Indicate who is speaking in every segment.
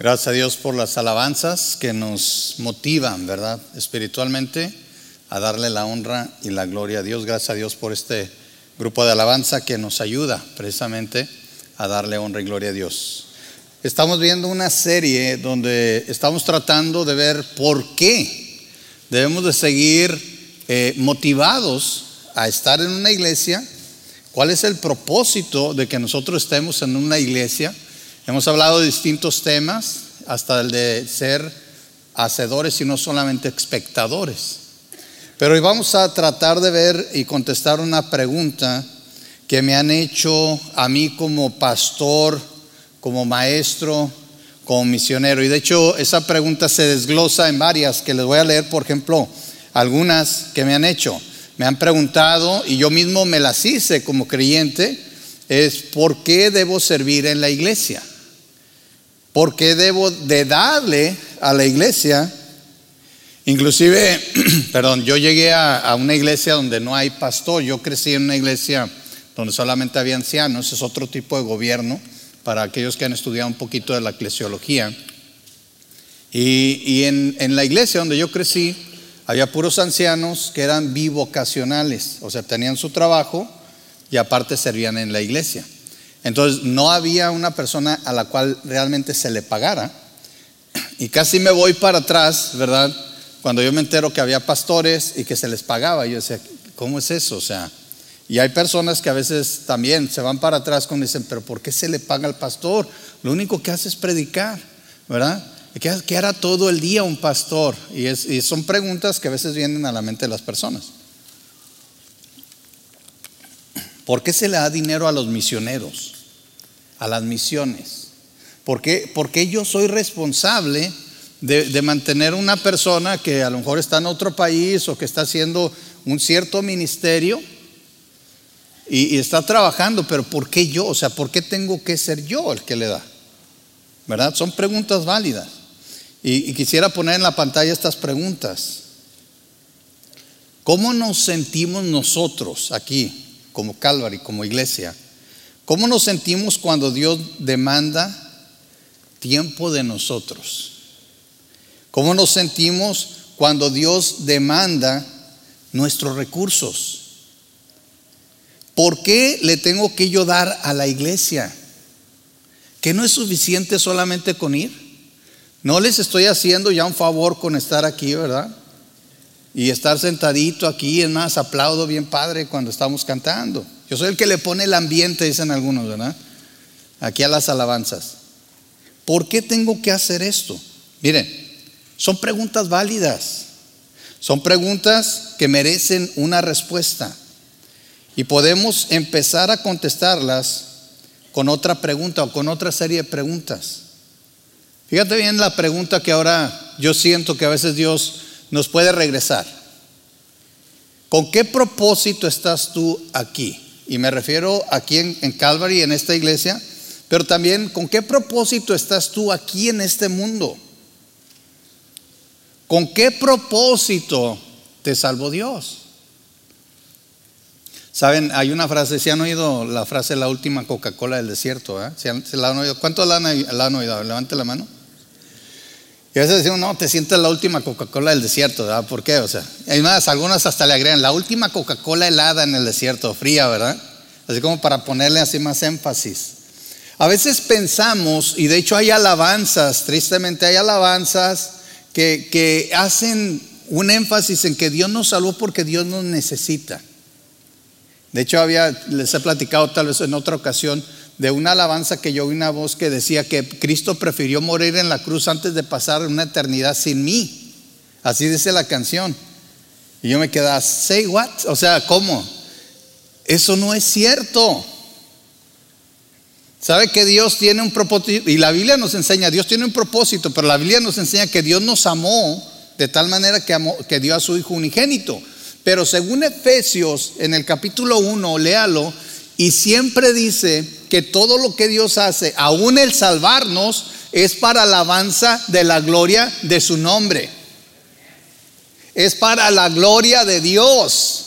Speaker 1: Gracias a Dios por las alabanzas que nos motivan, ¿verdad? Espiritualmente a darle la honra y la gloria a Dios. Gracias a Dios por este grupo de alabanza que nos ayuda precisamente a darle honra y gloria a Dios. Estamos viendo una serie donde estamos tratando de ver por qué debemos de seguir eh, motivados a estar en una iglesia, cuál es el propósito de que nosotros estemos en una iglesia Hemos hablado de distintos temas, hasta el de ser hacedores y no solamente espectadores. Pero hoy vamos a tratar de ver y contestar una pregunta que me han hecho a mí como pastor, como maestro, como misionero. Y de hecho esa pregunta se desglosa en varias que les voy a leer, por ejemplo, algunas que me han hecho. Me han preguntado y yo mismo me las hice como creyente, es ¿por qué debo servir en la iglesia? Porque debo de darle a la iglesia. Inclusive, perdón, yo llegué a, una iglesia donde no hay pastor, yo crecí en una iglesia donde solamente había ancianos, es otro tipo de gobierno para aquellos que han estudiado un poquito de la eclesiología. Y, en, en la iglesia donde yo crecí, había puros ancianos que eran bivocacionales, o sea, tenían su trabajo y aparte servían en la iglesia. Entonces no había una persona a la cual realmente se le pagara. Y casi me voy para atrás, ¿verdad? Cuando yo me entero que había pastores y que se les pagaba. Yo decía, ¿cómo es eso? O sea, y hay personas que a veces también se van para atrás cuando dicen, pero ¿por qué se le paga al pastor? Lo único que hace es predicar, ¿verdad? ¿Qué, hará todo el día un pastor? Y, y son preguntas que a veces vienen a la mente de las personas. ¿Por qué se le da dinero a los misioneros? A las misiones. ¿Por qué? Porque yo soy responsable de, mantener una persona que a lo mejor está en otro país o que está haciendo un cierto ministerio y, está trabajando, pero ¿por qué yo? O sea, ¿por qué tengo que ser yo el que le da? ¿Verdad? Son preguntas válidas. y quisiera poner en la pantalla estas preguntas. ¿Cómo nos sentimos nosotros aquí? como Calvary, como iglesia. ¿Cómo nos sentimos cuando Dios demanda tiempo de nosotros? ¿Cómo nos sentimos cuando Dios demanda nuestros recursos? ¿Por qué le tengo que yo dar a la iglesia? ¿Que no es suficiente solamente con ir? No les estoy haciendo ya un favor con estar aquí, ¿verdad? y estar sentadito aquí, es más, aplaudo bien padre cuando estamos cantando. Yo soy el que le pone el ambiente, dicen algunos, ¿verdad? Aquí a las alabanzas. ¿Por qué tengo que hacer esto? Miren, son preguntas válidas, son preguntas que merecen una respuesta y podemos empezar a contestarlas con otra pregunta o con otra serie de preguntas. Fíjate bien la pregunta que ahora yo siento que a veces Dios nos puede regresar. ¿Con qué propósito estás tú aquí? Y me refiero aquí en, Calvary, en esta iglesia, pero también con qué propósito estás tú aquí en este mundo. ¿Con qué propósito te salvó Dios? Saben, hay una frase, ¿se han oído la frase la última Coca-Cola del desierto? Eh? ¿Se, la han oído? ¿Cuántos la han, oído? Levante la mano. Y a veces decimos, no, te sientes la última Coca-Cola del desierto, ¿verdad? ¿Por qué? O sea, hay algunas hasta le agregan la última Coca-Cola helada en el desierto, fría, ¿verdad? Así como para ponerle así más énfasis. A veces pensamos, y de hecho hay alabanzas, tristemente hay alabanzas que, que hacen un énfasis en que Dios nos salvó porque Dios nos necesita. De hecho, había, les he platicado tal vez en otra ocasión, de una alabanza que yo oí una voz que decía que Cristo prefirió morir en la cruz antes de pasar una eternidad sin mí. Así dice la canción. Y yo me quedaba, say what? O sea, ¿cómo? Eso no es cierto. ¿Sabe que Dios tiene un propósito? Y la Biblia nos enseña, Dios tiene un propósito, pero la Biblia nos enseña que Dios nos amó de tal manera que, que dio a su Hijo unigénito. Pero según Efesios, en el capítulo 1, léalo, y siempre dice que todo lo que Dios hace, aún el salvarnos, es para alabanza de la gloria de su nombre. Es para la gloria de Dios.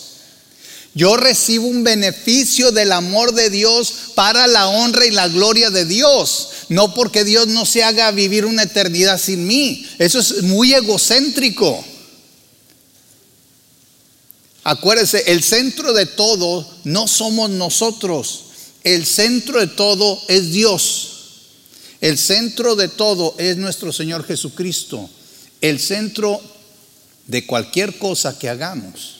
Speaker 1: Yo recibo un beneficio del amor de Dios para la honra y la gloria de Dios. no porque Dios no se haga vivir una eternidad sin mí. Eso es muy egocéntrico. Acuérdese, el centro de todo no somos nosotros. El centro de todo es Dios. El centro de todo es nuestro Señor Jesucristo. El centro de cualquier cosa que hagamos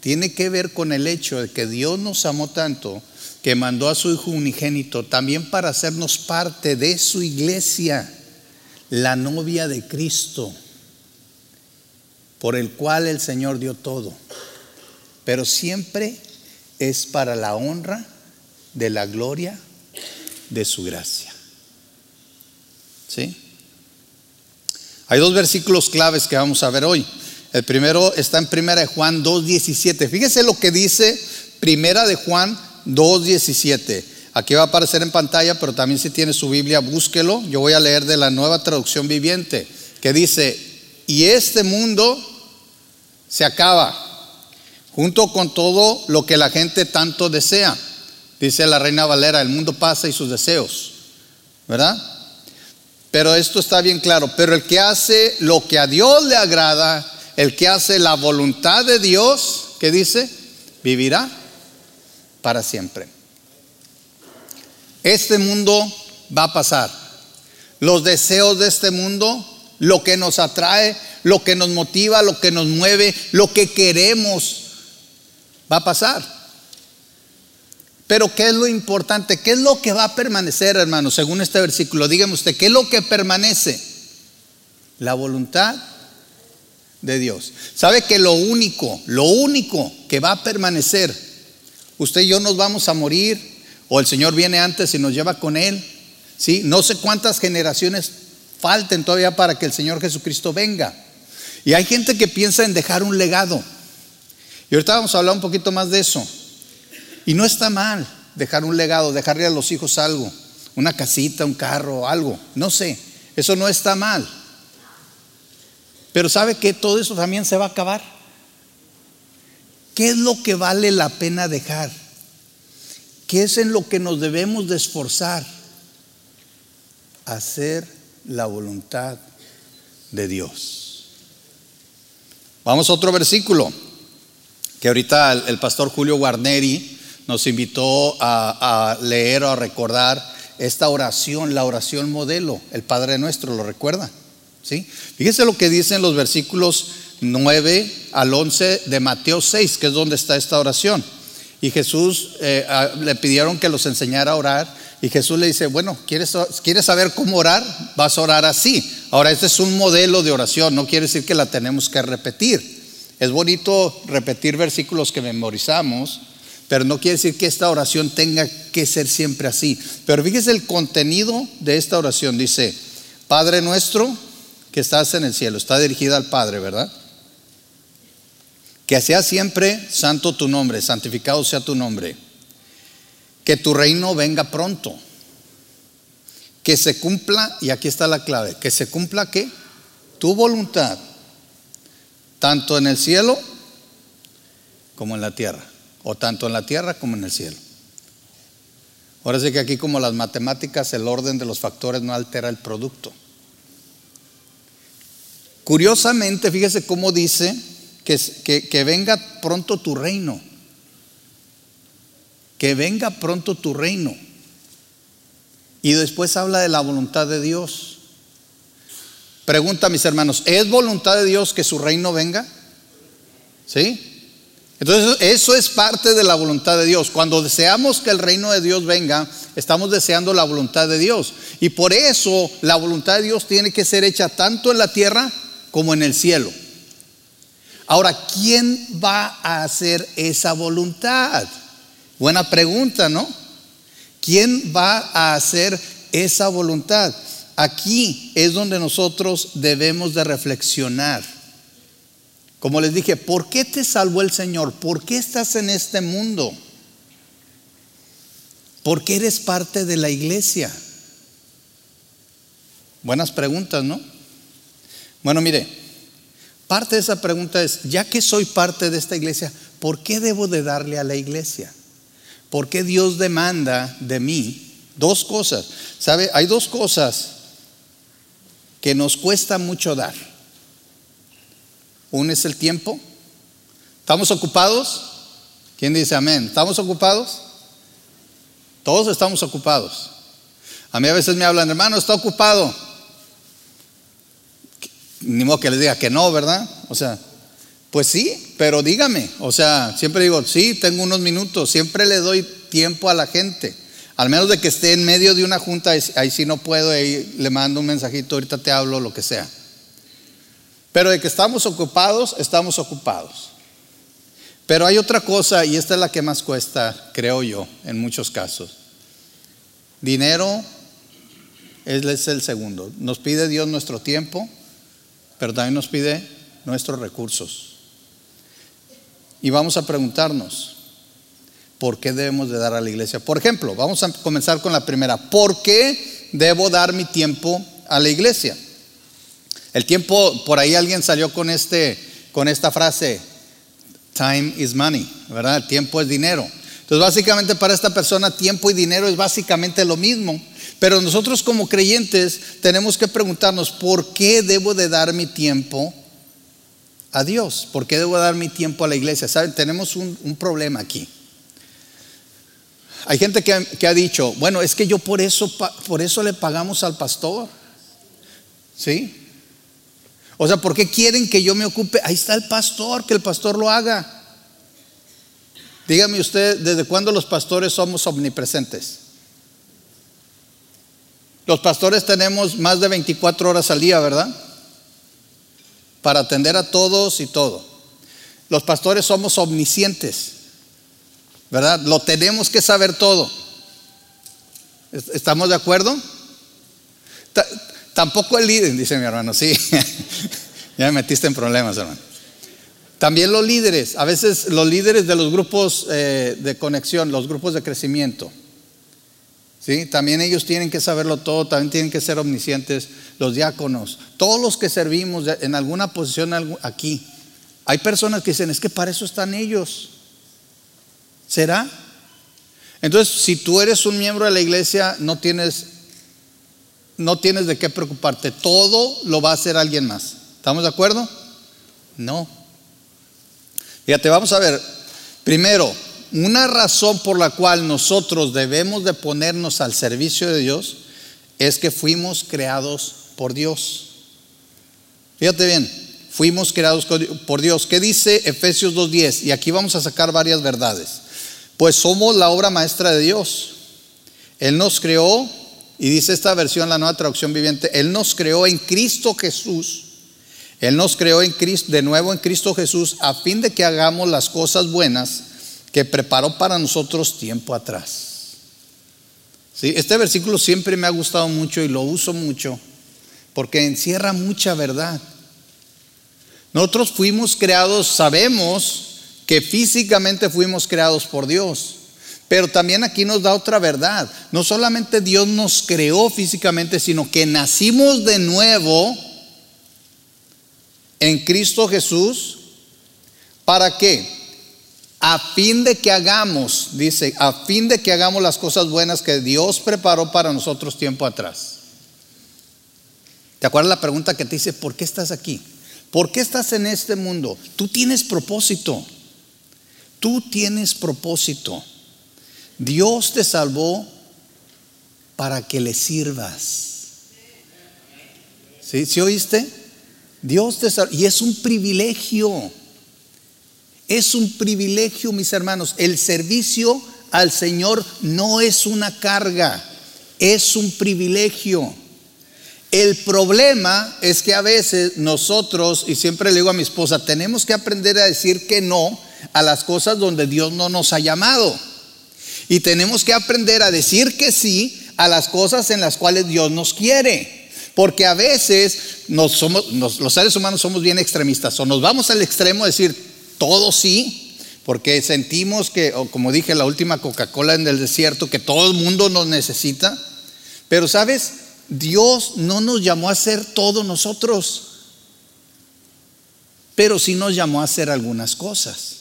Speaker 1: tiene que ver con el hecho de que Dios nos amó tanto que mandó a su Hijo unigénito también para hacernos parte de su iglesia, la novia de Cristo, por el cual el Señor dio todo. Pero siempre es para la honra de la gloria de su gracia. ¿Sí? Hay dos versículos claves que vamos a ver hoy. El primero está en Primera de Juan 2.17. Fíjese lo que dice Primera de Juan 2.17. Aquí va a aparecer en pantalla, pero también si tiene su Biblia, búsquelo. Yo voy a leer de la nueva traducción viviente, que dice, y este mundo se acaba, junto con todo lo que la gente tanto desea. Dice la reina Valera, el mundo pasa y sus deseos, ¿verdad? Pero esto está bien claro, pero el que hace lo que a Dios le agrada, el que hace la voluntad de Dios, ¿qué dice? Vivirá para siempre. Este mundo va a pasar. Los deseos de este mundo, lo que nos atrae, lo que nos motiva, lo que nos mueve, lo que queremos, va a pasar. Pero ¿qué es lo importante? ¿Qué es lo que va a permanecer, hermano? Según este versículo, dígame usted, ¿qué es lo que permanece? La voluntad de Dios. ¿Sabe que lo único, lo único que va a permanecer, usted y yo nos vamos a morir, o el Señor viene antes y nos lleva con Él? ¿Sí? No sé cuántas generaciones falten todavía para que el Señor Jesucristo venga. Y hay gente que piensa en dejar un legado. Y ahorita vamos a hablar un poquito más de eso. Y no está mal dejar un legado, dejarle a los hijos algo, una casita, un carro, algo, no sé. Eso no está mal. Pero ¿sabe que todo eso también se va a acabar? ¿Qué es lo que vale la pena dejar? ¿Qué es en lo que nos debemos de esforzar? Hacer la voluntad de Dios. Vamos a otro versículo que ahorita el, pastor Julio Guarneri nos invitó a, leer o a recordar esta oración, la oración modelo, el Padre Nuestro, ¿lo recuerda? ¿Sí? Fíjese lo que dicen los versículos 9 al 11 de Mateo 6, que es donde está esta oración. Y Jesús eh, le pidieron que los enseñara a orar. Y Jesús le dice, bueno, ¿quieres, ¿quieres saber cómo orar? Vas a orar así. Ahora, este es un modelo de oración, no quiere decir que la tenemos que repetir. Es bonito repetir versículos que memorizamos, pero no quiere decir que esta oración tenga que ser siempre así. Pero fíjese el contenido de esta oración. Dice, Padre nuestro que estás en el cielo, está dirigida al Padre, ¿verdad? Que sea siempre santo tu nombre, santificado sea tu nombre. Que tu reino venga pronto. Que se cumpla, y aquí está la clave, que se cumpla qué? Tu voluntad, tanto en el cielo como en la tierra, o tanto en la tierra como en el cielo. Ahora sí que aquí como las matemáticas, el orden de los factores no altera el producto. Curiosamente, fíjese cómo dice que, que, venga pronto tu reino. Que venga pronto tu reino. Y después habla de la voluntad de Dios. Pregunta mis hermanos, ¿es voluntad de Dios que su reino venga? ¿Sí? Entonces eso es parte de la voluntad de Dios. Cuando deseamos que el reino de Dios venga, estamos deseando la voluntad de Dios. Y por eso la voluntad de Dios tiene que ser hecha tanto en la tierra como en el cielo. Ahora, ¿quién va a hacer esa voluntad? Buena pregunta, ¿no? ¿Quién va a hacer esa voluntad? Aquí es donde nosotros debemos de reflexionar. Como les dije, ¿por qué te salvó el Señor? ¿Por qué estás en este mundo? ¿Por qué eres parte de la iglesia? Buenas preguntas, ¿no? Bueno, mire, parte de esa pregunta es, ya que soy parte de esta iglesia, ¿por qué debo de darle a la iglesia? ¿Por qué Dios demanda de mí Dos cosas. ¿Sabe? Hay dos cosas que nos cuesta mucho dar. Uno es el tiempo. ¿Estamos ocupados? ¿Quién dice amén? ¿Estamos ocupados? Todos estamos ocupados. A mí a veces me hablan, hermano, está ocupado. Ni modo que les diga que no, ¿verdad? O sea, pues sí, pero dígame. O sea, siempre digo, sí, tengo unos minutos. Siempre le doy tiempo a la gente. Al menos de que esté en medio de una junta, ahí sí no puedo, ahí le mando un mensajito, ahorita te hablo, lo que sea. Pero de que estamos ocupados, estamos ocupados. Pero hay otra cosa, y esta es la que más cuesta, creo yo, en muchos casos. Dinero es el segundo. Nos pide Dios nuestro tiempo, pero también nos pide nuestros recursos. Y vamos a preguntarnos, ¿por qué debemos de dar a la iglesia? Por ejemplo, vamos a comenzar con la primera. ¿Por qué debo dar mi tiempo a la iglesia? El tiempo, por ahí alguien salió con, este, con esta frase, time is money, ¿verdad? El tiempo es dinero. Entonces, básicamente para esta persona, tiempo y dinero es básicamente lo mismo. Pero nosotros como creyentes tenemos que preguntarnos, ¿por qué debo de dar mi tiempo a Dios? ¿Por qué debo dar mi tiempo a la iglesia? ¿Saben? Tenemos un, problema aquí. Hay gente que, ha dicho, bueno, es que yo por eso, por eso le pagamos al pastor. ¿Sí? O sea, ¿por qué quieren que yo me ocupe? Ahí está el pastor, que el pastor lo haga. Dígame usted, ¿desde cuándo los pastores somos omnipresentes? Los pastores tenemos más de 24 horas al día, ¿verdad? para atender a todos y todo. Los pastores somos omniscientes, ¿verdad? Lo tenemos que saber todo. ¿Estamos de acuerdo? Tampoco el líder, dice mi hermano, sí. ya me metiste en problemas, hermano. También los líderes, a veces los líderes de los grupos eh, de conexión, los grupos de crecimiento. ¿sí? También ellos tienen que saberlo todo, también tienen que ser omniscientes los diáconos, todos los que servimos en alguna posición aquí. Hay personas que dicen, es que para eso están ellos. ¿Será? Entonces, si tú eres un miembro de la iglesia, no tienes, no tienes de qué preocuparte. Todo lo va a hacer alguien más. ¿Estamos de acuerdo? No. Fíjate, vamos a ver. Primero, una razón por la cual nosotros debemos de ponernos al servicio de Dios es que fuimos creados por Dios. Fíjate bien, fuimos creados por Dios. ¿Qué dice Efesios 2.10? Y aquí vamos a sacar varias verdades. Pues somos la obra maestra de Dios. Él nos creó, y dice esta versión, la nueva traducción viviente, Él nos creó en Cristo Jesús. Él nos creó en Cristo, de nuevo en Cristo Jesús a fin de que hagamos las cosas buenas que preparó para nosotros tiempo atrás. ¿Sí? Este versículo siempre me ha gustado mucho y lo uso mucho porque encierra mucha verdad. Nosotros fuimos creados, sabemos que físicamente fuimos creados por Dios, pero también aquí nos da otra verdad. No solamente Dios nos creó físicamente, sino que nacimos de nuevo en Cristo Jesús. ¿Para qué? A fin de que hagamos, dice, a fin de que hagamos las cosas buenas que Dios preparó para nosotros tiempo atrás. ¿Te acuerdas la pregunta que te hice, ¿por qué estás aquí? ¿Por qué estás en este mundo? Tú tienes propósito. Tú tienes propósito. Dios te salvó para que le sirvas. ¿Sí? ¿Sí oíste? Dios te salvó. Y es un privilegio. Es un privilegio, mis hermanos. El servicio al Señor no es una carga, es un privilegio. El problema es que a veces nosotros, y siempre le digo a mi esposa, tenemos que aprender a decir que no a las cosas donde Dios no nos ha llamado. Y tenemos que aprender a decir que sí a las cosas en las cuales Dios nos quiere. Porque a veces los seres humanos somos bien extremistas. O nos vamos al extremo de decir todo sí, porque sentimos que, o como dije, la última Coca-Cola en el desierto, que todo el mundo nos necesita. Pero sabes, Dios no nos llamó a hacer todo nosotros, pero sí nos llamó a hacer algunas cosas.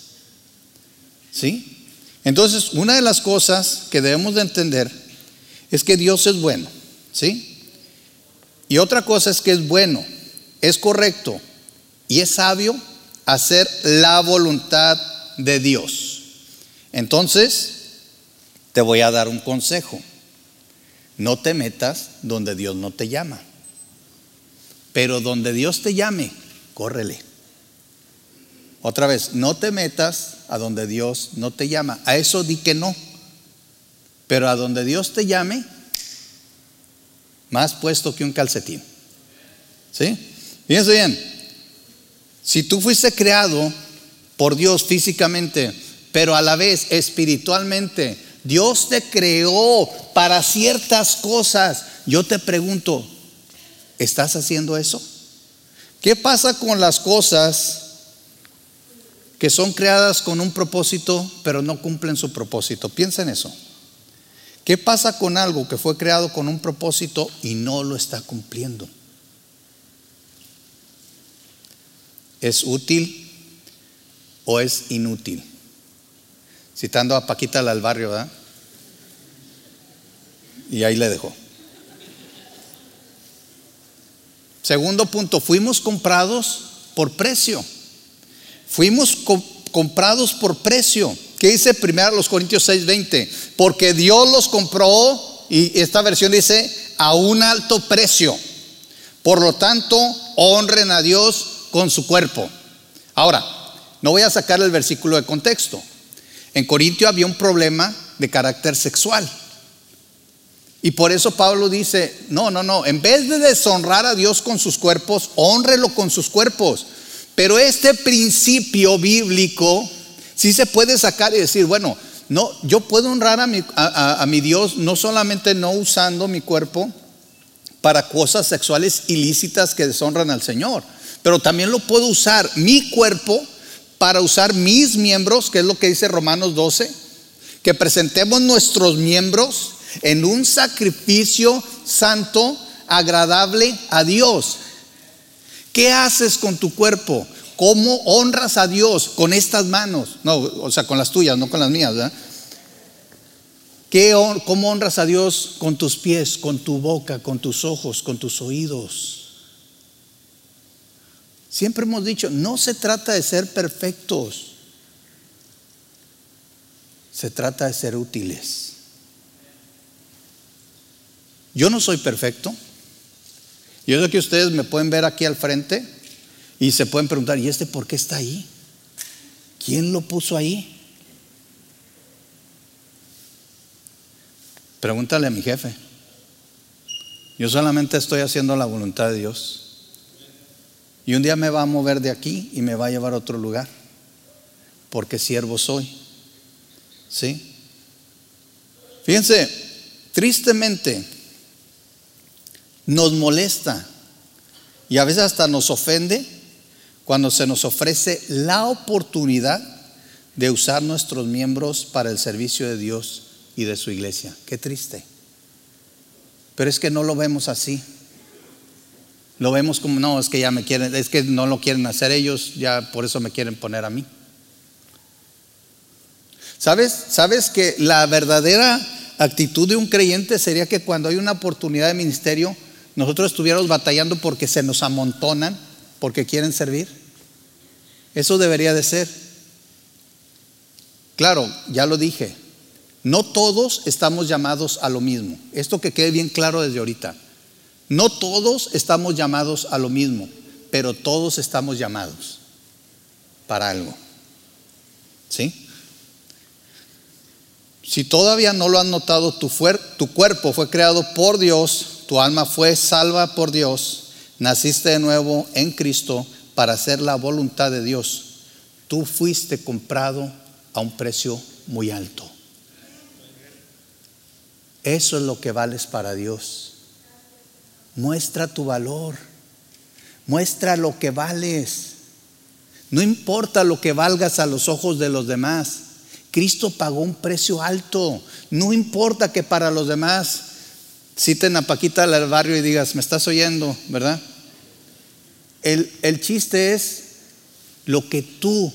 Speaker 1: ¿Sí? Entonces, una de las cosas que debemos de entender es que Dios es bueno, ¿sí? Y otra cosa es que es bueno, es correcto y es sabio hacer la voluntad de Dios. Entonces, te voy a dar un consejo. No te metas donde Dios no te llama. Pero donde Dios te llame, córrele. Otra vez, no te metas a donde Dios no te llama. A eso di que no. Pero a donde Dios te llame, más puesto que un calcetín. ¿Sí? Fíjense bien. Si tú fuiste creado por Dios físicamente, pero a la vez espiritualmente, Dios te creó para ciertas cosas. Yo te pregunto, ¿estás haciendo eso? ¿Qué pasa con las cosas que son creadas con un propósito, pero no cumplen su propósito? Piensa en eso. ¿Qué pasa con algo que fue creado con un propósito y no lo está cumpliendo? ¿Es útil o es inútil? Citando a Paquita al barrio, ¿verdad? Y ahí le dejó. Segundo punto, fuimos comprados por precio. Fuimos comprados por precio. ¿Qué dice primero los Corintios 6:20? Porque Dios los compró, y esta versión dice, a un alto precio. Por lo tanto, honren a Dios con su cuerpo. Ahora, no voy a sacar el versículo de contexto. En Corintio había un problema de carácter sexual. Y por eso Pablo dice, no, no, no, en vez de deshonrar a Dios con sus cuerpos, honrelo con sus cuerpos. Pero este principio bíblico Sí se puede sacar y decir, bueno, no, yo puedo honrar a mi, a, mi Dios no solamente no usando mi cuerpo para cosas sexuales ilícitas que deshonran al Señor, pero también lo puedo usar mi cuerpo para usar mis miembros, que es lo que dice Romanos 12, que presentemos nuestros miembros en un sacrificio santo, agradable a Dios. ¿Qué haces con tu cuerpo? ¿Cómo honras a Dios con estas manos? No, o sea, con las tuyas, no con las mías. ¿Cómo honras a Dios con tus pies, con tu boca, con tus ojos, con tus oídos? Siempre hemos dicho, no se trata de ser perfectos, se trata de ser útiles. Yo no soy perfecto. Yo sé que ustedes me pueden ver aquí al frente y se pueden preguntar, ¿y este por qué está ahí? ¿Quién lo puso ahí? Pregúntale a mi jefe. Yo solamente estoy haciendo la voluntad de Dios. Y un día me va a mover de aquí y me va a llevar a otro lugar. Porque siervo soy. ¿Sí? Fíjense, tristemente nos molesta y a veces hasta nos ofende cuando se nos ofrece la oportunidad de usar nuestros miembros para el servicio de Dios y de su iglesia. Qué triste. Pero es que no lo vemos así. Lo vemos como, no, es que ya me quieren, es que no lo quieren hacer ellos, ya por eso me quieren poner a mí. ¿Sabes? ¿Sabes que la verdadera actitud de un creyente sería que cuando hay una oportunidad de ministerio, nosotros estuviéramos batallando porque se nos amontonan porque quieren servir. Eso debería de ser. Claro, ya lo dije, no todos estamos llamados a lo mismo. Esto que quede bien claro desde ahorita. No todos estamos llamados a lo mismo, pero todos estamos llamados para algo. ¿Sí? Si todavía no lo han notado, tu, tu cuerpo fue creado por Dios, tu alma fue salva por Dios Naciste de nuevo en Cristo para hacer la voluntad de Dios. Tú fuiste comprado a un precio muy alto. Eso es lo que vales para Dios. Muestra tu valor. Muestra lo que vales. No importa lo que valgas a los ojos de los demás. Cristo pagó un precio alto. No importa que para los demás citen a Paquita del barrio y digas, me estás oyendo, ¿verdad? El, chiste es lo que tú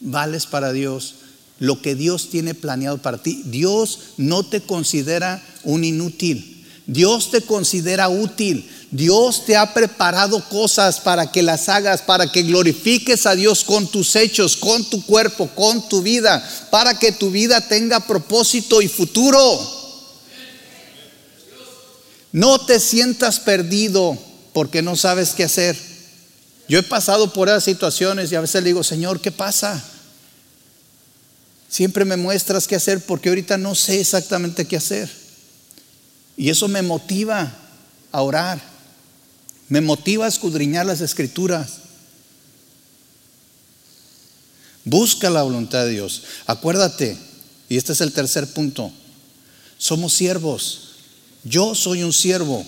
Speaker 1: vales para Dios, lo que Dios tiene planeado para ti. Dios no te considera un inútil. Dios te considera útil. Dios te ha preparado cosas para que las hagas, para que glorifiques a Dios con tus hechos, con tu cuerpo, con tu vida, para que tu vida tenga propósito y futuro. No te sientas perdido porque no sabes qué hacer. Yo he pasado por esas situaciones y a veces le digo, Señor, ¿qué pasa? Siempre me muestras qué hacer porque ahorita no sé exactamente qué hacer. Y eso me motiva a orar. Me motiva a escudriñar las escrituras. Busca la voluntad de Dios. Acuérdate, y este es el tercer punto, somos siervos. Yo soy un siervo,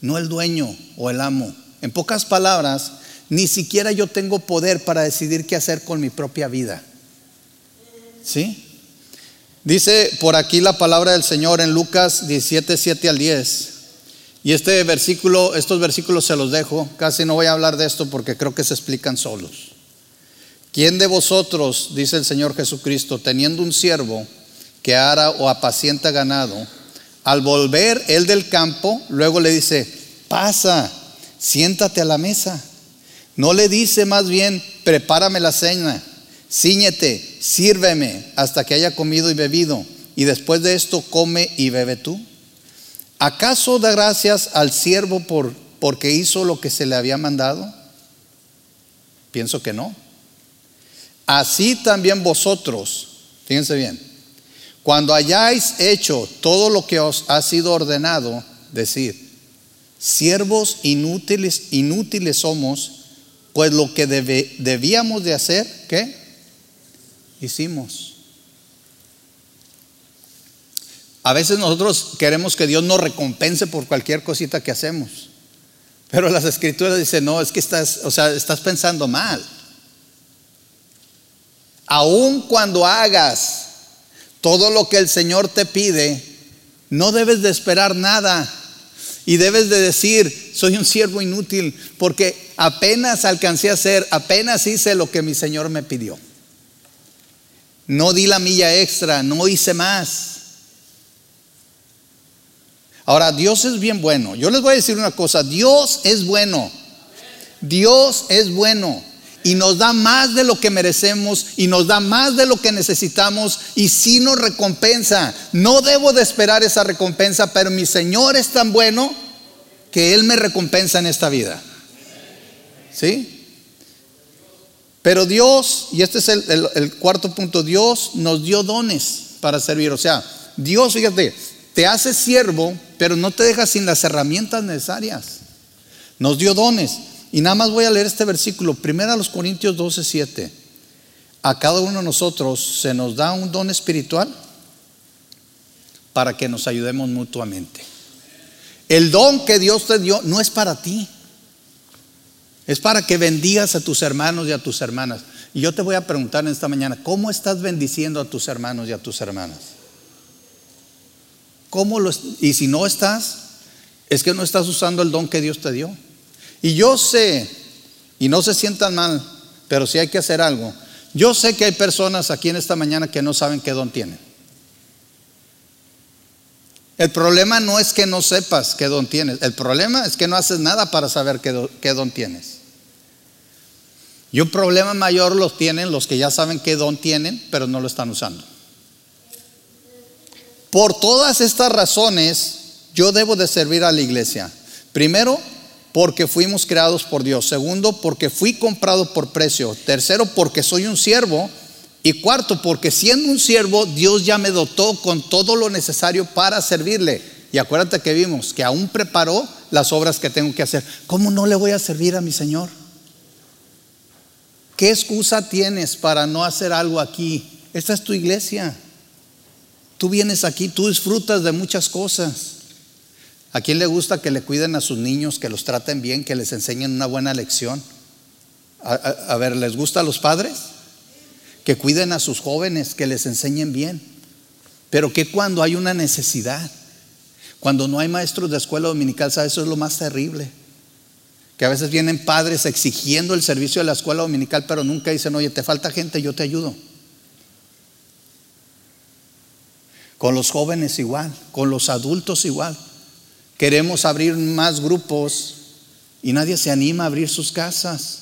Speaker 1: no el dueño o el amo. En pocas palabras, ni siquiera yo tengo poder para decidir qué hacer con mi propia vida. ¿Sí? Dice por aquí la palabra del Señor en Lucas 17, 7 al 10. Y este versículo, estos versículos se los dejo. Casi no voy a hablar de esto porque creo que se explican solos. ¿Quién de vosotros, dice el Señor Jesucristo, teniendo un siervo que ara o apacienta ganado, al volver él del campo, luego le dice, pasa, siéntate a la mesa. No le dice más bien, prepárame la cena, ciñete, sírveme hasta que haya comido y bebido, y después de esto come y bebe tú. ¿Acaso da gracias al siervo por, porque hizo lo que se le había mandado? Pienso que no. Así también vosotros, fíjense bien, cuando hayáis hecho todo lo que os ha sido ordenado, decir, siervos inútiles, inútiles somos, pues lo que debíamos de hacer, ¿qué? Hicimos. A veces nosotros queremos que Dios nos recompense por cualquier cosita que hacemos. Pero las escrituras dicen, no, es que estás, o sea, estás pensando mal. Aun cuando hagas todo lo que el Señor te pide, no debes de esperar nada. Y debes de decir, soy un siervo inútil, porque apenas alcancé a hacer, apenas hice lo que mi Señor me pidió. No di la milla extra, no hice más. Ahora, Dios es bien bueno. Yo les voy a decir una cosa, Dios es bueno. Dios es bueno y nos da más de lo que merecemos y nos da más de lo que necesitamos y si nos recompensa. No debo de esperar esa recompensa, pero mi Señor es tan bueno que Él me recompensa en esta vida. ¿Sí? Pero Dios, y este es el, el cuarto punto, Dios nos dio dones para servir. O sea, Dios, fíjate, te hace siervo, pero no te deja sin las herramientas necesarias. Nos dio dones. Y nada más voy a leer este versículo, primero a los Corintios 12, 7. A cada uno de nosotros se nos da un don espiritual para que nos ayudemos mutuamente. El don que Dios te dio no es para ti, es para que bendigas a tus hermanos y a tus hermanas. Y yo te voy a preguntar en esta mañana, ¿cómo estás bendiciendo a tus hermanos y a tus hermanas? ¿Cómo y si no estás, es que no estás usando el don que Dios te dio. Y yo sé, y no se sientan mal, pero si hay que hacer algo. Yo sé que hay personas aquí en esta mañana que no saben qué don tienen. El problema no es que no sepas qué don tienes, el problema es que no haces nada para saber qué, don tienes. Y un problema mayor los tienen los que ya saben qué don tienen, pero no lo están usando. Por todas estas razones, yo debo de servir a la iglesia. Primero, porque fuimos creados por Dios. Segundo, porque fui comprado por precio. Tercero, porque soy un siervo. Y cuarto, porque siendo un siervo, Dios ya me dotó con todo lo necesario para servirle. Y acuérdate que vimos que aún preparó las obras que tengo que hacer. ¿Cómo no le voy a servir a mi Señor? ¿Qué excusa tienes para no hacer algo aquí? Esta es tu iglesia. Tú vienes aquí, tú disfrutas de muchas cosas. ¿A quién le gusta que le cuiden a sus niños, que los traten bien, que les enseñen una buena lección? A, ver, ¿les gusta a los padres? Que cuiden a sus jóvenes, que les enseñen bien. Pero que cuando hay una necesidad, cuando no hay maestros de escuela dominical, ¿sabes? Eso es lo más terrible. Que a veces vienen padres exigiendo el servicio de la escuela dominical, pero nunca dicen, oye, te falta gente, yo te ayudo. Con los jóvenes igual, con los adultos igual. Queremos abrir más grupos y nadie se anima a abrir sus casas.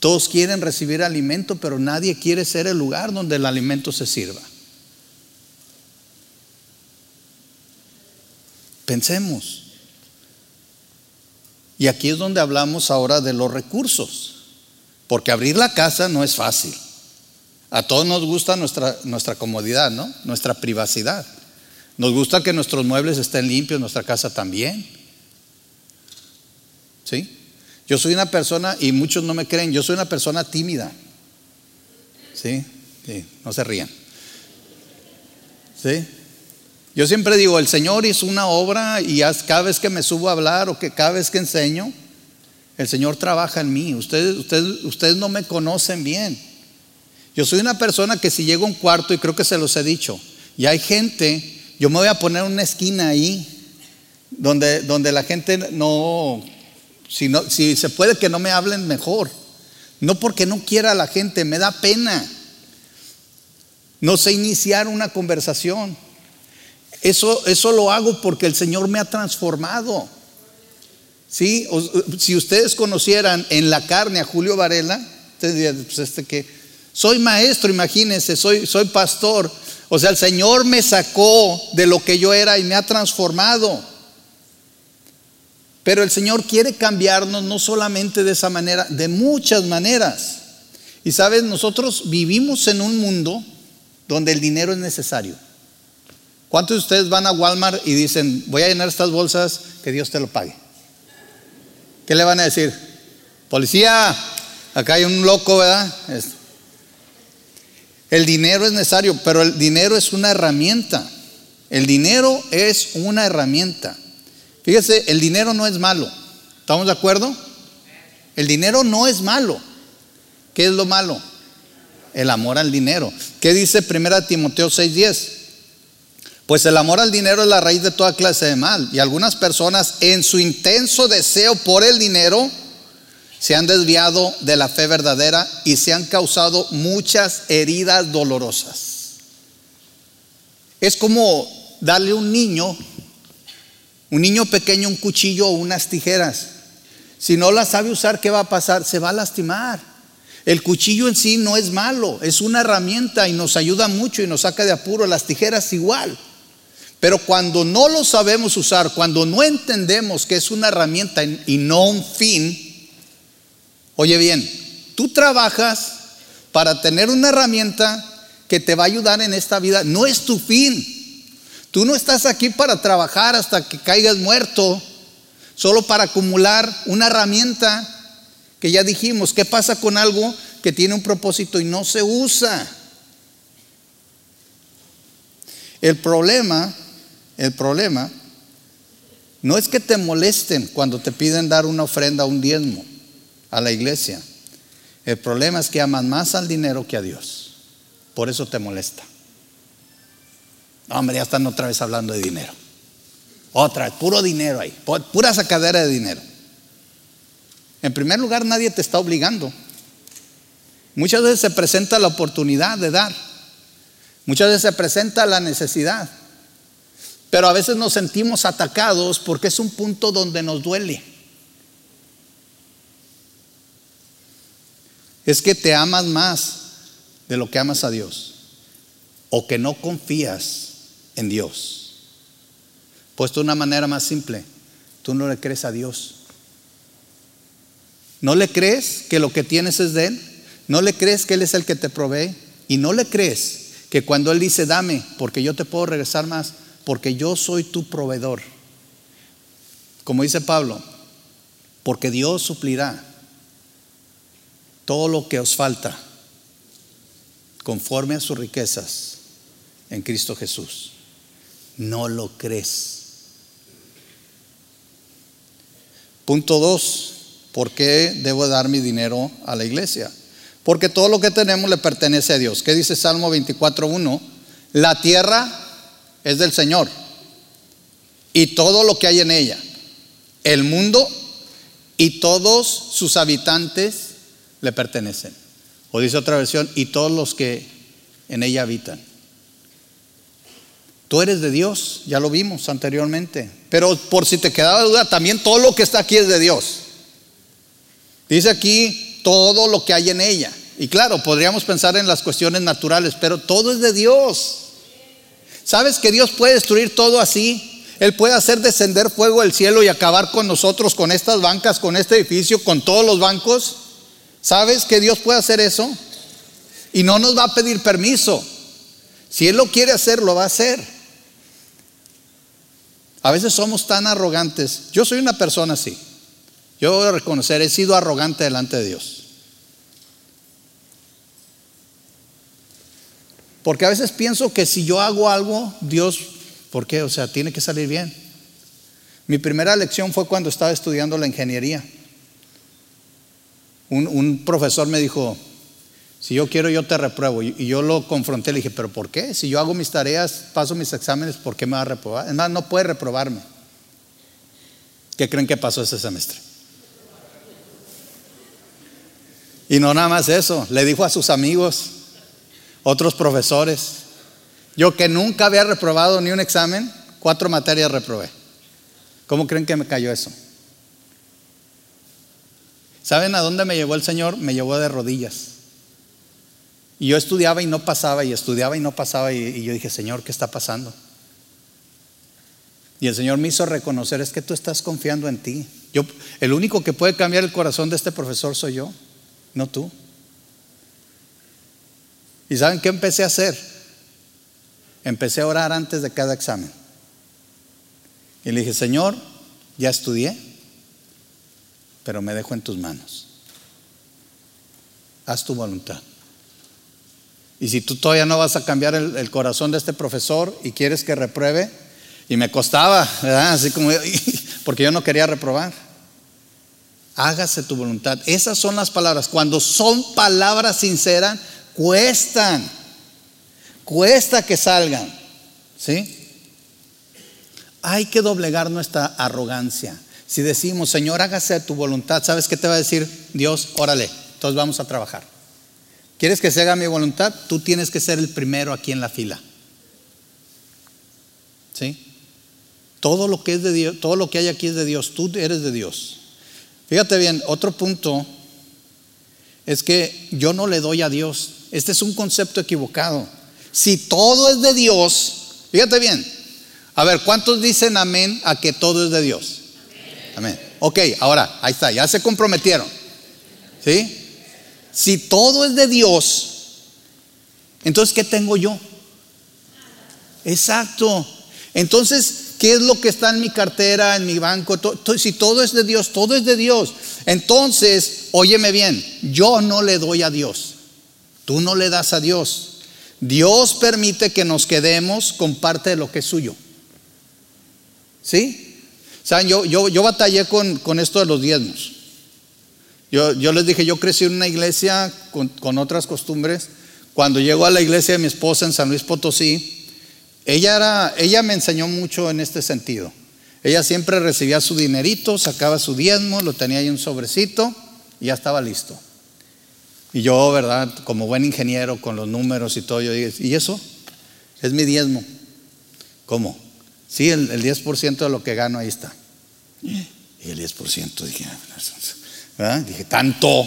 Speaker 1: Todos quieren recibir alimento, pero nadie quiere ser el lugar donde el alimento se sirva. Pensemos. Y aquí es donde hablamos ahora de los recursos, porque abrir la casa no es fácil. A todos nos gusta nuestra, nuestra comodidad, ¿no? Nuestra privacidad. Nos gusta que nuestros muebles estén limpios, nuestra casa también. ¿Sí? Yo soy una persona, y muchos no me creen, yo soy una persona tímida. ¿Sí? No se rían. ¿Sí? Yo siempre digo, el Señor hizo una obra y cada vez que me subo a hablar o que cada vez que enseño, el Señor trabaja en mí. Ustedes, ustedes, ustedes no me conocen bien. Yo soy una persona que si llego a un cuarto, y creo que se los he dicho, y hay gente, yo me voy a poner una esquina ahí, donde, donde la gente no si, no, si se puede que no me hablen mejor. No porque no quiera a la gente, me da pena. No sé iniciar una conversación. Eso, eso lo hago porque el Señor me ha transformado. ¿Sí? si ustedes conocieran en la carne a Julio Varela, ustedes dirían, pues este que soy maestro, imagínense, soy, soy pastor. O sea, el Señor me sacó de lo que yo era y me ha transformado. Pero el Señor quiere cambiarnos no solamente de esa manera, de muchas maneras. Y sabes, nosotros vivimos en un mundo donde el dinero es necesario. ¿Cuántos de ustedes van a Walmart y dicen, voy a llenar estas bolsas, que Dios te lo pague? ¿Qué le van a decir? Policía, acá hay un loco, ¿verdad? El dinero es necesario, pero el dinero es una herramienta. El dinero es una herramienta. Fíjese, el dinero no es malo. ¿Estamos de acuerdo? El dinero no es malo. ¿Qué es lo malo? El amor al dinero. ¿Qué dice 1 Timoteo 6:10? Pues el amor al dinero es la raíz de toda clase de mal. Y algunas personas en su intenso deseo por el dinero se han desviado de la fe verdadera y se han causado muchas heridas dolorosas. Es como darle a un niño, un niño pequeño, un cuchillo o unas tijeras. Si no las sabe usar, ¿qué va a pasar? Se va a lastimar. El cuchillo en sí no es malo, es una herramienta y nos ayuda mucho y nos saca de apuro. Las tijeras igual. Pero cuando no lo sabemos usar, cuando no entendemos que es una herramienta y no un fin, oye bien, tú trabajas para tener una herramienta que te va a ayudar en esta vida, no es tu fin. Tú no estás aquí para trabajar hasta que caigas muerto, solo para acumular una herramienta que ya dijimos, ¿qué pasa con algo que tiene un propósito y no se usa? El problema el problema no es que te molesten cuando te piden dar una ofrenda, un diezmo a la iglesia. El problema es que aman más al dinero que a Dios. Por eso te molesta. hombre, ya están otra vez hablando de dinero. Otra vez, puro dinero ahí, pura sacadera de dinero. En primer lugar, nadie te está obligando. Muchas veces se presenta la oportunidad de dar. Muchas veces se presenta la necesidad. Pero a veces nos sentimos atacados porque es un punto donde nos duele. Es que te amas más de lo que amas a Dios o que no confías en Dios. Puesto de una manera más simple, tú no le crees a Dios. ¿No le crees que lo que tienes es de Él? ¿No le crees que Él es el que te provee? ¿Y no le crees que cuando Él dice, dame, porque yo te puedo regresar más, porque yo soy tu proveedor. Como dice Pablo, porque Dios suplirá todo lo que os falta conforme a sus riquezas en Cristo Jesús. No lo crees. Punto dos, ¿por qué debo dar mi dinero a la iglesia? Porque todo lo que tenemos le pertenece a Dios. ¿Qué dice Salmo 24.1? La tierra es del Señor y todo lo que hay en ella, el mundo y todos sus habitantes le pertenecen. O dice otra versión, y todos los que en ella habitan. Tú eres de Dios, ya lo vimos anteriormente. Pero por si te quedaba duda, también todo lo que está aquí es de Dios. Dice aquí todo lo que hay en ella. Y claro, podríamos pensar en las cuestiones naturales, pero todo es de Dios. ¿Sabes que Dios puede destruir todo así? Él puede hacer descender fuego del cielo y acabar con nosotros, con estas bancas, con este edificio, con todos los bancos. ¿Sabes que Dios puede hacer eso? Y no nos va a pedir permiso. Si Él lo quiere hacer, lo va a hacer. A veces somos tan arrogantes. Yo soy una persona así. Yo voy a reconocer, he sido arrogante delante de Dios. Porque a veces pienso que si yo hago algo, Dios, ¿por qué? O sea, tiene que salir bien. Mi primera lección fue cuando estaba estudiando la ingeniería. Un, profesor me dijo, si yo quiero, yo te repruebo. Y, yo lo confronté, le dije, ¿pero por qué? Si yo hago mis tareas, paso mis exámenes, ¿por qué me va a reprobar? Es más, no puede reprobarme. ¿Qué creen que pasó ese semestre? Y no nada más eso, le dijo a sus amigos, otros profesores. Yo que nunca había reprobado ni un examen, cuatro materias reprobé. ¿Cómo creen que me cayó eso? ¿Saben a dónde me llevó el Señor? Me llevó de rodillas. Y yo estudiaba y no pasaba, y estudiaba y no pasaba, y, yo dije, Señor, ¿qué está pasando? Y el Señor me hizo reconocer, es que tú estás confiando en ti. Yo, el único que puede cambiar el corazón de este profesor soy yo, no tú. ¿Y saben qué empecé a hacer? Empecé a orar antes de cada examen. Y le dije, Señor, ya estudié, pero me dejo en tus manos. Haz tu voluntad. Y si tú todavía no vas a cambiar el, corazón de este profesor y quieres que repruebe, y me costaba, ¿verdad? Así como, porque yo no quería reprobar. Hágase tu voluntad. Esas son las palabras. Cuando son palabras sinceras, cuestan, cuesta que salgan, ¿sí? Hay que doblegar nuestra arrogancia. Si decimos, Señor, hágase tu voluntad, ¿sabes qué te va a decir Dios? Órale, entonces vamos a trabajar. ¿Quieres que se haga mi voluntad? Tú tienes que ser el primero aquí en la fila. ¿Sí? Todo lo que es de Dios, todo lo que hay aquí es de Dios, tú eres de Dios. Fíjate bien, otro punto es que yo no le doy a Dios, este es un concepto equivocado. Si todo es de Dios, fíjate bien. A ver, ¿cuántos dicen amén a que todo es de Dios? Amén. Ok, ahora, ahí está, ya se comprometieron. ¿Sí? Si todo es de Dios, entonces, ¿qué tengo yo? Exacto. Entonces, ¿qué es lo que está en mi cartera, en mi banco? Si todo es de Dios, todo es de Dios. Entonces, óyeme bien, yo no le doy a Dios. Tú no le das a Dios. Dios permite que nos quedemos con parte de lo que es suyo. ¿Sí? Saben, yo, yo, yo batallé con, esto de los diezmos. Yo, yo, les dije, yo crecí en una iglesia con, con, otras costumbres. Cuando llego a la iglesia de mi esposa en San Luis Potosí, ella, era, ella me enseñó mucho en este sentido. Ella siempre recibía su dinerito, sacaba su diezmo, lo tenía ahí en un sobrecito y ya estaba listo. Y yo, ¿verdad? Como buen ingeniero con los números y todo, yo digo, ¿y eso? Es mi diezmo. ¿Cómo? Sí, el, 10% de lo que gano ahí está. Y el 10% dije, ¿verdad? Dije, tanto.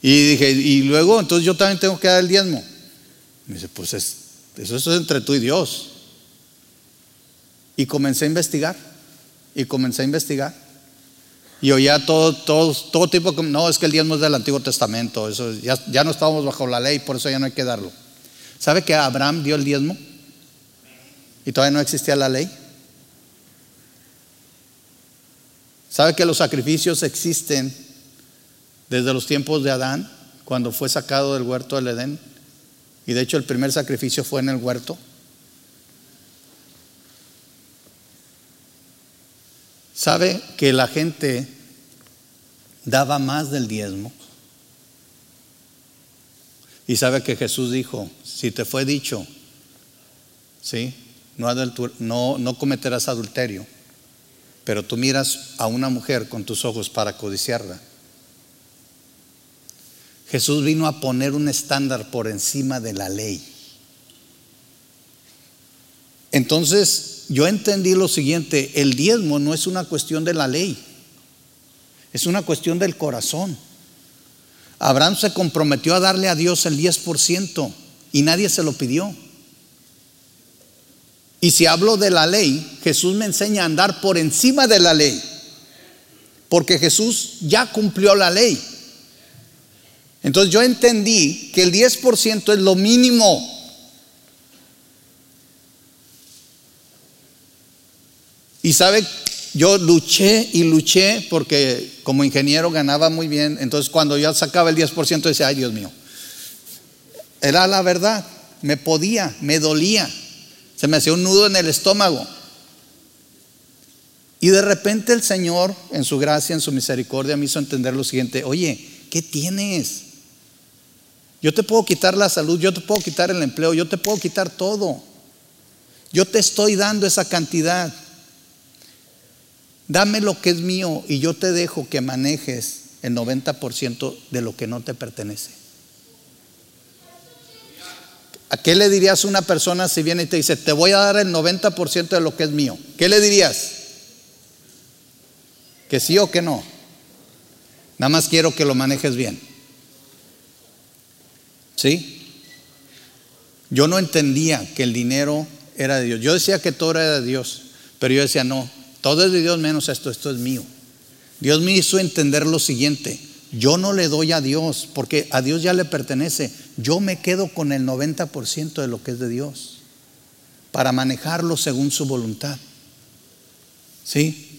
Speaker 1: Y dije, y luego, entonces yo también tengo que dar el diezmo. Me dice, pues es, eso, es entre tú y Dios. Y comencé a investigar. Y comencé a investigar. Y oía todo, todo, todo tipo, no, es que el diezmo es del Antiguo Testamento, eso, ya, ya no estábamos bajo la ley, por eso ya no hay que darlo. ¿Sabe que Abraham dio el diezmo? Y todavía no existía la ley. ¿Sabe que los sacrificios existen desde los tiempos de Adán, cuando fue sacado del huerto del Edén? Y de hecho el primer sacrificio fue en el huerto. ¿Sabe que la gente daba más del diezmo? Y sabe que Jesús dijo, si te fue dicho, ¿sí? No, no, cometerás adulterio, pero tú miras a una mujer con tus ojos para codiciarla. Jesús vino a poner un estándar por encima de la ley. Entonces, yo entendí lo siguiente, el diezmo no es una cuestión de la ley, es una cuestión del corazón. Abraham se comprometió a darle a Dios el 10% y nadie se lo pidió. Y si hablo de la ley, Jesús me enseña a andar por encima de la ley, porque Jesús ya cumplió la ley. Entonces yo entendí que el 10% es lo mínimo. Y sabe, yo luché y luché porque como ingeniero ganaba muy bien. Entonces cuando yo sacaba el 10% decía, ay Dios mío, era la verdad, me podía, me dolía, se me hacía un nudo en el estómago. Y de repente el Señor, en su gracia, en su misericordia, me hizo entender lo siguiente, oye, ¿qué tienes? Yo te puedo quitar la salud, yo te puedo quitar el empleo, yo te puedo quitar todo. Yo te estoy dando esa cantidad. Dame lo que es mío y yo te dejo que manejes el 90% de lo que no te pertenece. ¿A qué le dirías a una persona si viene y te dice, te voy a dar el 90% de lo que es mío? ¿Qué le dirías? ¿Que sí o que no? Nada más quiero que lo manejes bien. ¿Sí? Yo no entendía que el dinero era de Dios. Yo decía que todo era de Dios, pero yo decía, no, todo es de Dios menos esto, esto es mío. Dios me hizo entender lo siguiente, yo no le doy a Dios, porque a Dios ya le pertenece, yo me quedo con el 90% de lo que es de Dios, para manejarlo según su voluntad. ¿Sí?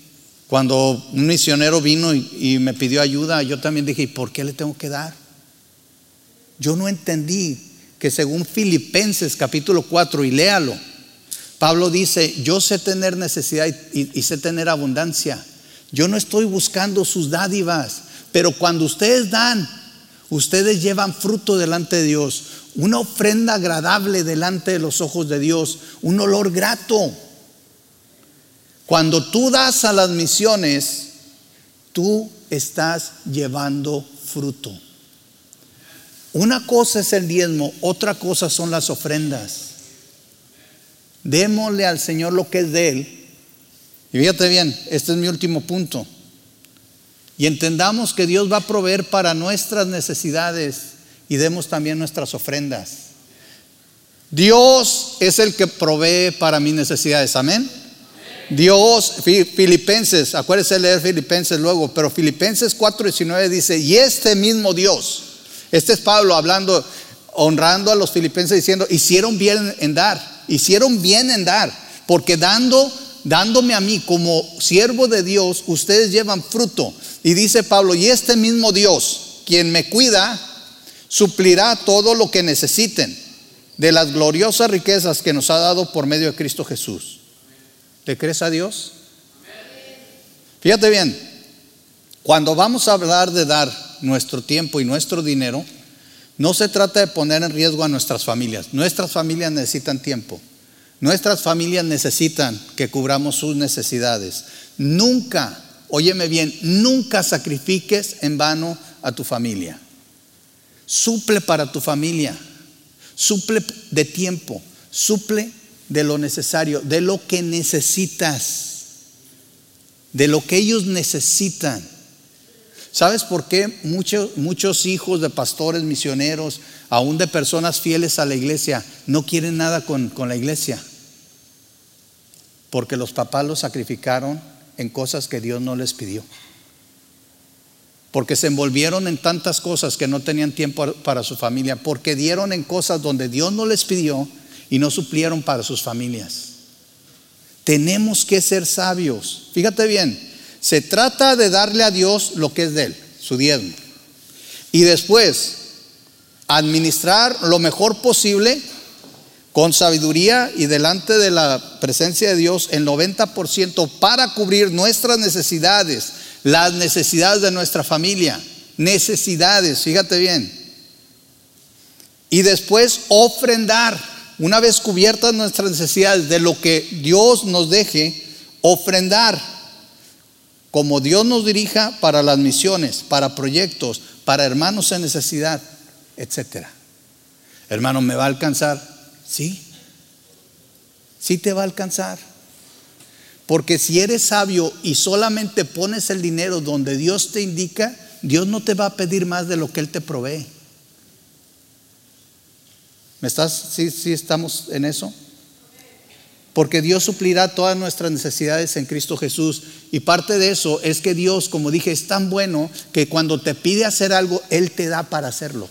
Speaker 1: Cuando un misionero vino y, me pidió ayuda, yo también dije, ¿y por qué le tengo que dar? Yo no entendí que según Filipenses capítulo 4, y léalo, Pablo dice, yo sé tener necesidad y, sé tener abundancia. Yo no estoy buscando sus dádivas, pero cuando ustedes dan, ustedes llevan fruto delante de Dios, una ofrenda agradable delante de los ojos de Dios, un olor grato. Cuando tú das a las misiones, tú estás llevando fruto. Una cosa es el diezmo, otra cosa son las ofrendas. Démosle al Señor lo que es de Él. Y fíjate bien, este es mi último punto. Y entendamos que Dios va a proveer para nuestras necesidades y demos también nuestras ofrendas. Dios es el que provee para mis necesidades. Amén. Dios, Filipenses, acuérdese de leer Filipenses luego, pero Filipenses 4:19 dice, y este mismo Dios este es Pablo hablando, honrando a los filipenses diciendo, hicieron bien en dar, hicieron bien en dar, porque dando, dándome a mí como siervo de Dios, ustedes llevan fruto. Y dice Pablo, y este mismo Dios, quien me cuida, suplirá todo lo que necesiten de las gloriosas riquezas que nos ha dado por medio de Cristo Jesús. ¿Te crees a Dios? Fíjate bien, cuando vamos a hablar de dar, nuestro tiempo y nuestro dinero, no se trata de poner en riesgo a nuestras familias. Nuestras familias necesitan tiempo. Nuestras familias necesitan que cubramos sus necesidades. Nunca, óyeme bien, nunca sacrifiques en vano a tu familia. Suple para tu familia. Suple de tiempo. Suple de lo necesario, de lo que necesitas. De lo que ellos necesitan. ¿Sabes por qué muchos, muchos hijos de pastores, misioneros, aún de personas fieles a la iglesia, no quieren nada con, con la iglesia? Porque los papás los sacrificaron en cosas que Dios no les pidió. Porque se envolvieron en tantas cosas que no tenían tiempo para su familia. Porque dieron en cosas donde Dios no les pidió y no suplieron para sus familias. Tenemos que ser sabios. Fíjate bien, se trata de darle a Dios lo que es de Él, su diezmo. Y después, administrar lo mejor posible con sabiduría y delante de la presencia de Dios el 90% para cubrir nuestras necesidades, las necesidades de nuestra familia, necesidades, fíjate bien. Y después ofrendar, una vez cubiertas nuestras necesidades de lo que Dios nos deje, ofrendar como Dios nos dirija para las misiones, para proyectos, para hermanos en necesidad, etcétera. Hermano, ¿me va a alcanzar? Sí. sí te va a alcanzar. Porque si eres sabio y solamente pones el dinero donde Dios te indica, Dios no te va a pedir más de lo que Él te provee. ¿Me estás? ¿Sí, sí estamos en eso? Porque Dios suplirá todas nuestras necesidades en Cristo Jesús. Y parte de eso es que Dios, como dije, es tan bueno que cuando te pide hacer algo, Él te da para hacerlo.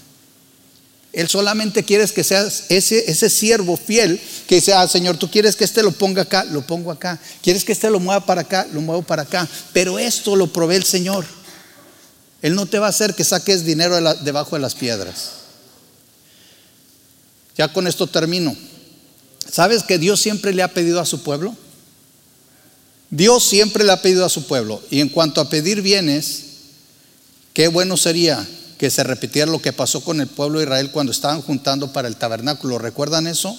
Speaker 1: Él solamente quiere que seas ese, ese siervo fiel que dice, ah, Señor, tú quieres que este lo ponga acá, lo pongo acá. Quieres que este lo mueva para acá, lo muevo para acá. Pero esto lo provee el Señor. Él no te va a hacer que saques dinero debajo de las piedras. Ya con esto termino. ¿Sabes que Dios siempre le ha pedido a su pueblo? Dios siempre le ha pedido a su pueblo. Y en cuanto a pedir bienes, qué bueno sería que se repitiera lo que pasó con el pueblo de Israel cuando estaban juntando para el tabernáculo. ¿Recuerdan eso?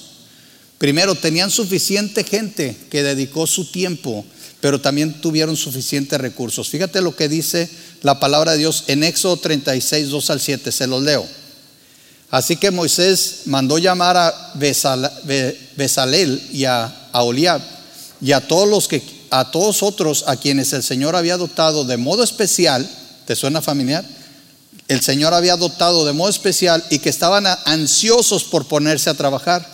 Speaker 1: Primero, tenían suficiente gente que dedicó su tiempo, pero también tuvieron suficientes recursos. Fíjate lo que dice la palabra de Dios en Éxodo 36, 2 al 7. Se los leo. Así que Moisés mandó llamar a Besalel y a, Oliab y a todos los que a todos otros a quienes el Señor había dotado de modo especial, ¿te suena familiar? El Señor había dotado de modo especial y que estaban ansiosos por ponerse a trabajar.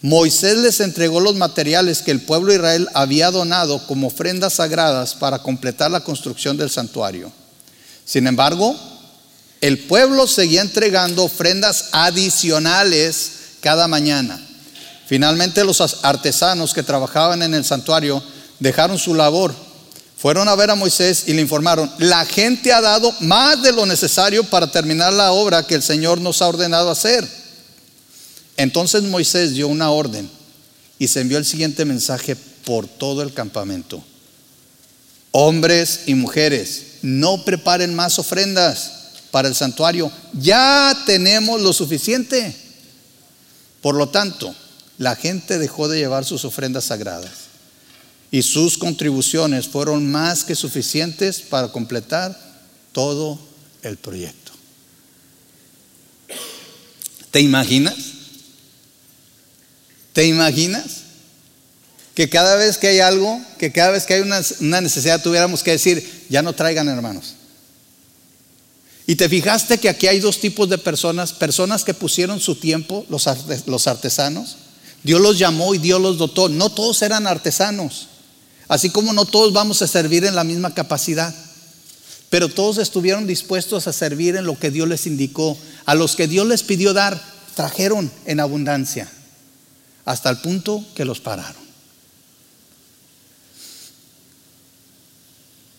Speaker 1: Moisés les entregó los materiales que el pueblo de Israel había donado como ofrendas sagradas para completar la construcción del santuario. Sin embargo, el pueblo seguía entregando ofrendas adicionales cada mañana. Finalmente los artesanos que trabajaban en el santuario dejaron su labor fueron a ver a Moisés y le informaron, la gente ha dado más de lo necesario para terminar la obra que el Señor nos ha ordenado hacer. Entonces Moisés dio una orden y se envió el siguiente mensaje por todo el campamento. Hombres y mujeres, no preparen más ofrendas para el santuario, ya tenemos lo suficiente. Por lo tanto, la gente dejó de llevar sus ofrendas sagradas y sus contribuciones fueron más que suficientes para completar todo el proyecto. ¿Te imaginas? ¿Te imaginas? Que cada vez que hay algo, que cada vez que hay una, necesidad tuviéramos que decir, ya no traigan hermanos. Y te fijaste que aquí hay dos tipos de personas, personas que pusieron su tiempo, los, artesanos. Dios los llamó y Dios los dotó. No todos eran artesanos. Así como no todos vamos a servir en la misma capacidad, pero todos estuvieron dispuestos a servir en lo que Dios les indicó. A los que Dios les pidió dar, trajeron en abundancia, hasta el punto que los pararon.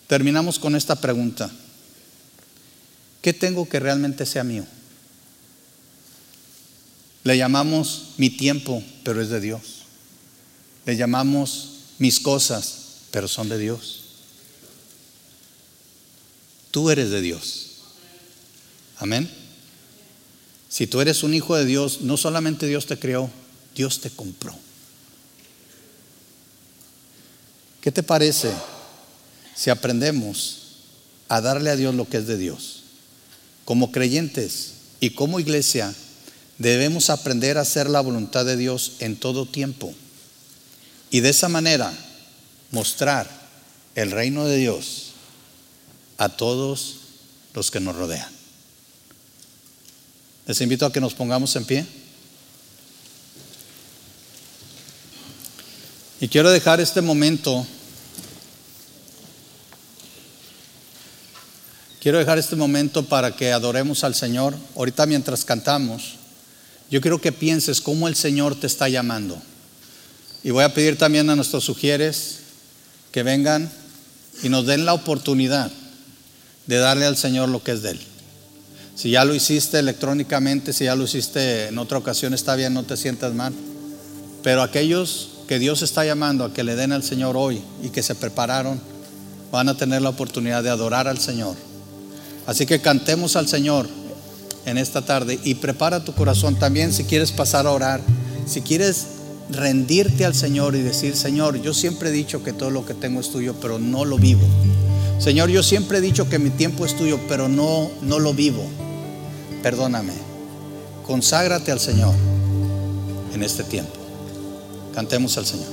Speaker 1: Terminamos con esta pregunta. ¿Qué tengo que realmente sea mío? Le llamamos mi tiempo, pero es de Dios. Le llamamos mis cosas, pero son de Dios. Tú eres de Dios. Amén. Si tú eres un hijo de Dios, no solamente Dios te creó, Dios te compró. ¿Qué te parece si aprendemos a darle a Dios lo que es de Dios? Como creyentes y como iglesia debemos aprender a hacer la voluntad de Dios en todo tiempo. Y de esa manera mostrar el reino de Dios a todos los que nos rodean. Les invito a que nos pongamos en pie. Y quiero dejar este momento, quiero dejar este momento para que adoremos al Señor. Ahorita mientras cantamos, yo quiero que pienses cómo el Señor te está llamando. Y voy a pedir también a nuestros sugieres que vengan y nos den la oportunidad de darle al Señor lo que es de Él. Si ya lo hiciste electrónicamente, si ya lo hiciste en otra ocasión, está bien, no te sientas mal. Pero aquellos que Dios está llamando a que le den al Señor hoy y que se prepararon, van a tener la oportunidad de adorar al Señor. Así que cantemos al Señor en esta tarde y prepara tu corazón también si quieres pasar a orar, si quieres rendirte al Señor y decir, Señor, yo siempre he dicho que todo lo que tengo es tuyo, pero no lo vivo. Señor, yo siempre he dicho que mi tiempo es tuyo, pero no, no lo vivo. Perdóname. Conságrate al Señor en este tiempo. Cantemos al Señor.